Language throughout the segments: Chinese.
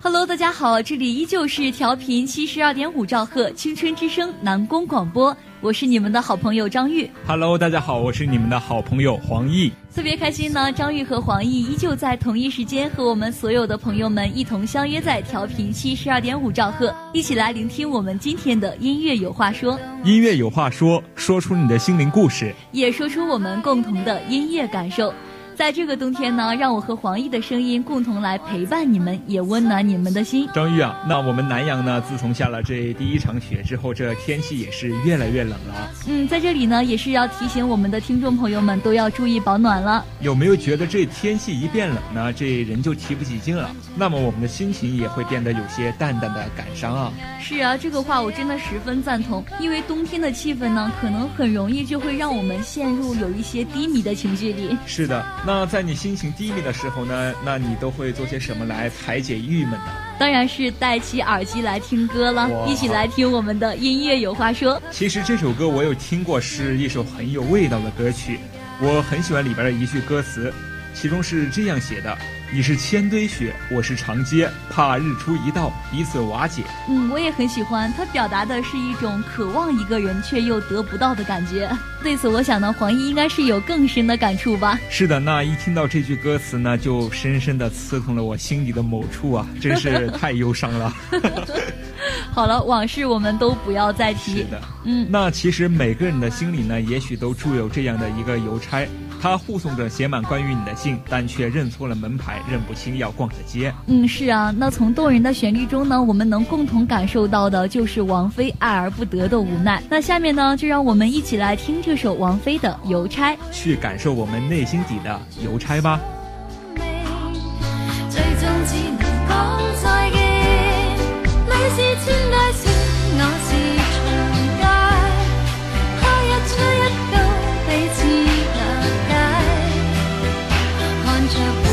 Hello，大家好，这里依旧是调频七十二点五兆赫青春之声南宫广播，我是你们的好朋友张玉。Hello，大家好，我是你们的好朋友黄奕。特别开心呢，张玉和黄奕依旧在同一时间和我们所有的朋友们一同相约在调频七十二点五兆赫，一起来聆听我们今天的音乐有话说。音乐有话说，说出你的心灵故事，也说出我们共同的音乐感受。在这个冬天呢，让我和黄奕的声音共同来陪伴你们，也温暖你们的心。张玉啊，那我们南阳呢，自从下了这第一场雪之后，这天气也是越来越冷了。嗯，在这里呢，也是要提醒我们的听众朋友们都要注意保暖了。有没有觉得这天气一变冷呢，这人就提不起劲了？那么我们的心情也会变得有些淡淡的感伤啊。是啊，这个话我真的十分赞同，因为冬天的气氛呢，可能很容易就会让我们陷入有一些低迷的情绪里。是的。那在你心情低迷的时候呢？那你都会做些什么来排解郁闷呢？当然是戴起耳机来听歌了，一起来听我们的音乐有话说。其实这首歌我有听过，是一首很有味道的歌曲，我很喜欢里边的一句歌词，其中是这样写的。你是千堆雪，我是长街，怕日出一到，彼此瓦解。嗯，我也很喜欢，它表达的是一种渴望一个人却又得不到的感觉。对此，我想呢，黄奕应该是有更深的感触吧。是的，那一听到这句歌词呢，就深深的刺痛了我心底的某处啊，真是 太忧伤了。好了，往事我们都不要再提。是的，嗯，那其实每个人的心里呢，也许都住有这样的一个邮差。他护送着写满关于你的信，但却认错了门牌，认不清要逛的街。嗯，是啊。那从动人的旋律中呢，我们能共同感受到的就是王菲爱而不得的无奈。那下面呢，就让我们一起来听这首王菲的《邮差》，去感受我们内心底的邮差吧。Japan.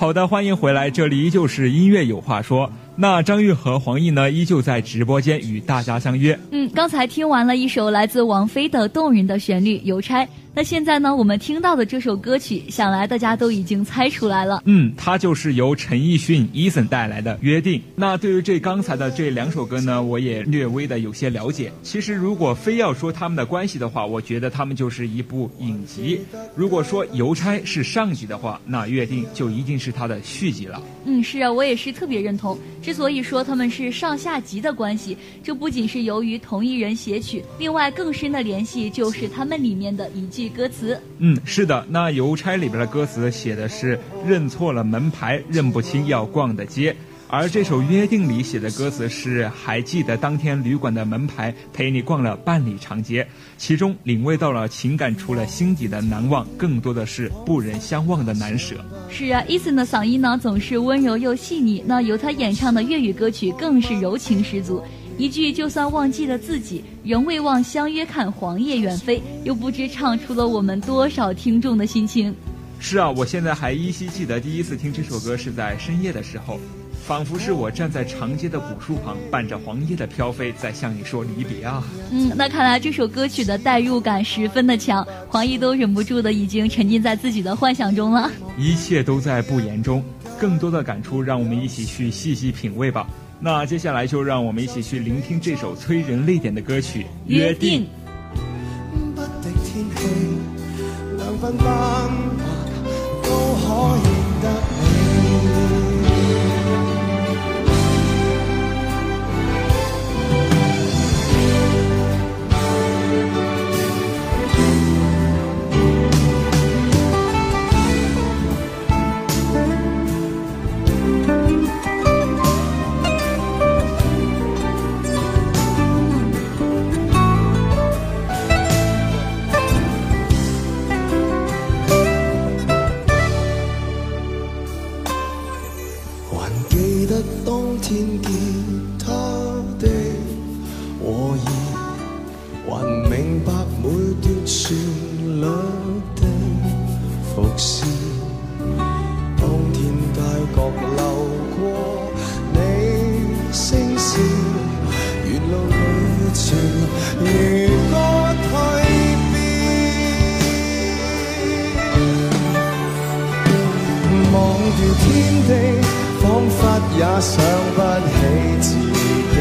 好的，欢迎回来，这里依旧是音乐有话说。那张玉和黄奕呢，依旧在直播间与大家相约。嗯，刚才听完了一首来自王菲的动人的旋律《邮差》。那现在呢，我们听到的这首歌曲，想来大家都已经猜出来了。嗯，它就是由陈奕迅、Eason 带来的《约定》。那对于这刚才的这两首歌呢，我也略微的有些了解。其实如果非要说他们的关系的话，我觉得他们就是一部影集。如果说《邮差》是上集的话，那《约定》就一定是它的续集了。嗯，是啊，我也是特别认同。之所以说他们是上下集的关系，这不仅是由于同一人写曲，另外更深的联系就是他们里面的一句歌词。嗯，是的，那《邮差》里边的歌词写的是认错了门牌，认不清要逛的街。而这首《约定》里写的歌词是：还记得当天旅馆的门牌，陪你逛了半里长街，其中领会到了情感，除了心底的难忘，更多的是不忍相忘的难舍。是啊，Eason 的嗓音呢总是温柔又细腻，那由他演唱的粤语歌曲更是柔情十足。一句就算忘记了自己，仍未忘相约看黄叶远飞，又不知唱出了我们多少听众的心情。是啊，我现在还依稀记得第一次听这首歌是在深夜的时候。仿佛是我站在长街的古树旁，伴着黄叶的飘飞，在向你说离别啊！嗯，那看来这首歌曲的代入感十分的强，黄奕都忍不住的已经沉浸在自己的幻想中了。一切都在不言中，更多的感触，让我们一起去细细品味吧。那接下来就让我们一起去聆听这首催人泪点的歌曲《约定》。天地仿佛也想不起自己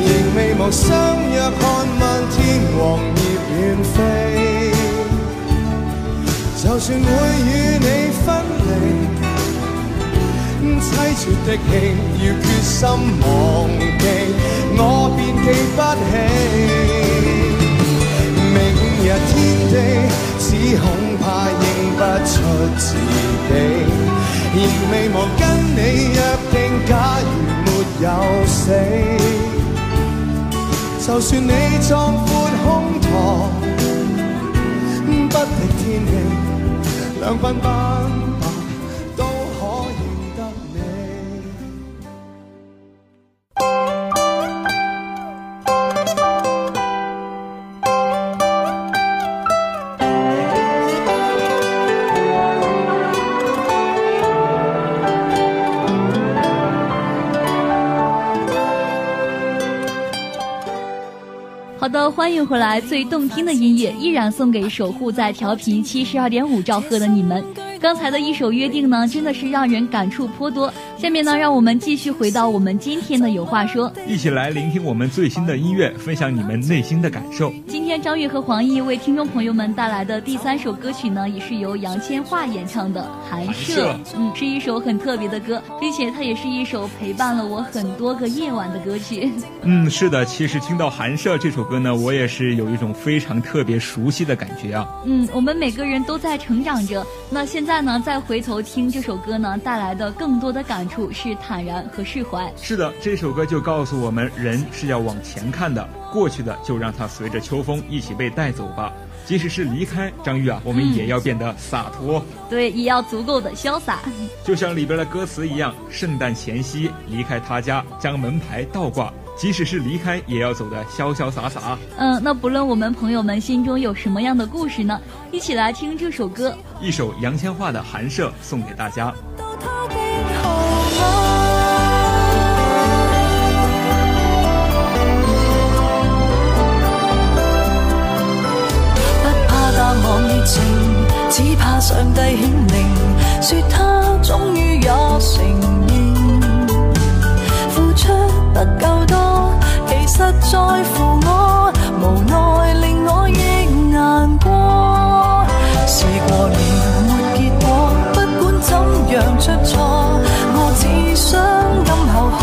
仍未忘相约看漫天黄叶远飞。就算会与你分离凄绝的戏要决心忘记我便记不起明日天地。仍未忘跟你约定，假如没有死，就算你壮阔胸膛不敌天气，两鬓斑。好的。欢迎回来，最动听的音乐依然送给守护在调频七十二点五兆赫的你们。刚才的一首约定呢，真的是让人感触颇多。下面呢，让我们继续回到我们今天的有话说，一起来聆听我们最新的音乐，分享你们内心的感受。今天张宇和黄奕为听众朋友们带来的第三首歌曲呢，也是由杨千嬅演唱的《寒舍》。嗯，是一首很特别的歌，并且它也是一首陪伴了我很多个夜晚的歌曲。嗯，是的，其实听到《寒舍》这首歌呢，我也是有一种非常特别熟悉的感觉啊。嗯，我们每个人都在成长着，那现在呢，再回头听这首歌呢，带来的更多的感。触是坦然和释怀。是的，这首歌就告诉我们，人是要往前看的，过去的就让它随着秋风一起被带走吧。即使是离开张玉啊，我们也要变得洒脱。对，也要足够的潇洒。就像里边的歌词一样，圣诞前夕离开他家，将门牌倒挂。即使是离开，也要走得潇潇洒洒。嗯，那不论我们朋友们心中有什么样的故事呢？一起来听这首歌，一首杨千嬅的《寒舍》送给大家。情，只怕上帝显灵，说他终于也承认，付出不够多，其实在乎我，无奈令我亦难过。试过了没结果，不管怎样出错，我只想今后好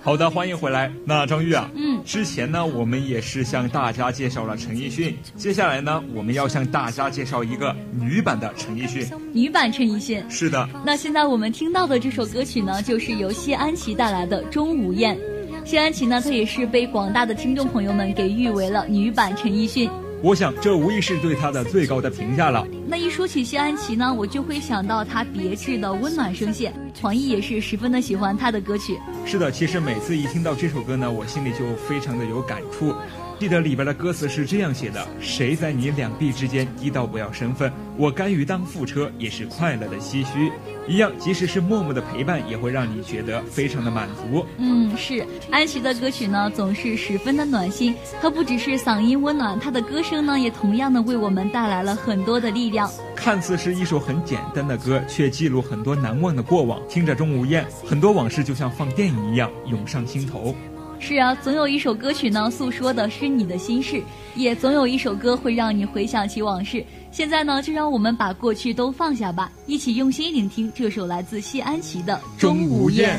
好的，欢迎回来。那张玉啊，嗯，之前呢，我们也是向大家介绍了陈奕迅，接下来呢，我们要向大家介绍一个女版的陈奕迅。女版陈奕迅。是的。那现在我们听到的这首歌曲呢，就是由谢安琪带来的《钟无艳》。谢安琪呢，她也是被广大的听众朋友们给誉为了女版陈奕迅。我想，这无疑是对他的最高的评价了。那一说起谢安琪呢，我就会想到她别致的温暖声线。黄奕也是十分的喜欢她的歌曲。是的，其实每次一听到这首歌呢，我心里就非常的有感触。记得里边的歌词是这样写的：谁在你两臂之间低到不要身份，我甘于当副车，也是快乐的唏嘘。一样，即使是默默的陪伴，也会让你觉得非常的满足。嗯，是安琪的歌曲呢，总是十分的暖心。她不只是嗓音温暖，她的歌声呢，也同样的为我们带来了很多的力量。看似是一首很简单的歌，却记录很多难忘的过往。听着钟无艳，很多往事就像放电影一样涌上心头。是啊，总有一首歌曲呢，诉说的是你的心事，也总有一首歌会让你回想起往事。现在呢，就让我们把过去都放下吧，一起用心聆听这首来自谢安琪的《钟无艳》。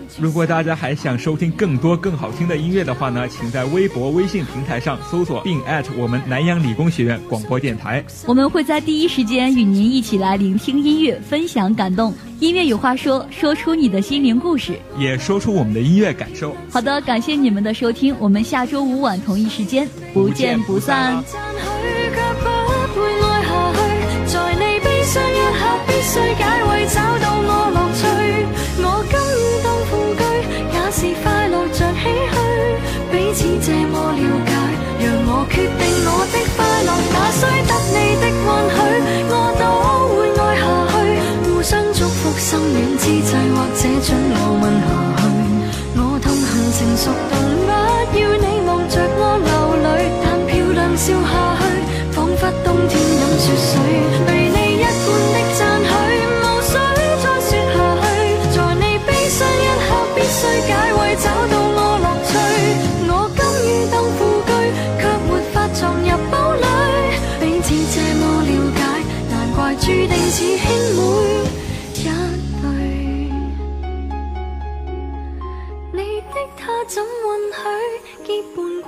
如果大家还想收听更多更好听的音乐的话呢，请在微博、微信平台上搜索并我们南阳理工学院广播电台。我们会在第一时间与您一起来聆听音乐，分享感动。音乐有话说，说出你的心灵故事，也说出我们的音乐感受。好的，感谢你们的收听，我们下周五晚同一时间不见不散。是的允许，我都会爱下去。互相祝福，心软之际，或者准我问下去。我痛恨成熟到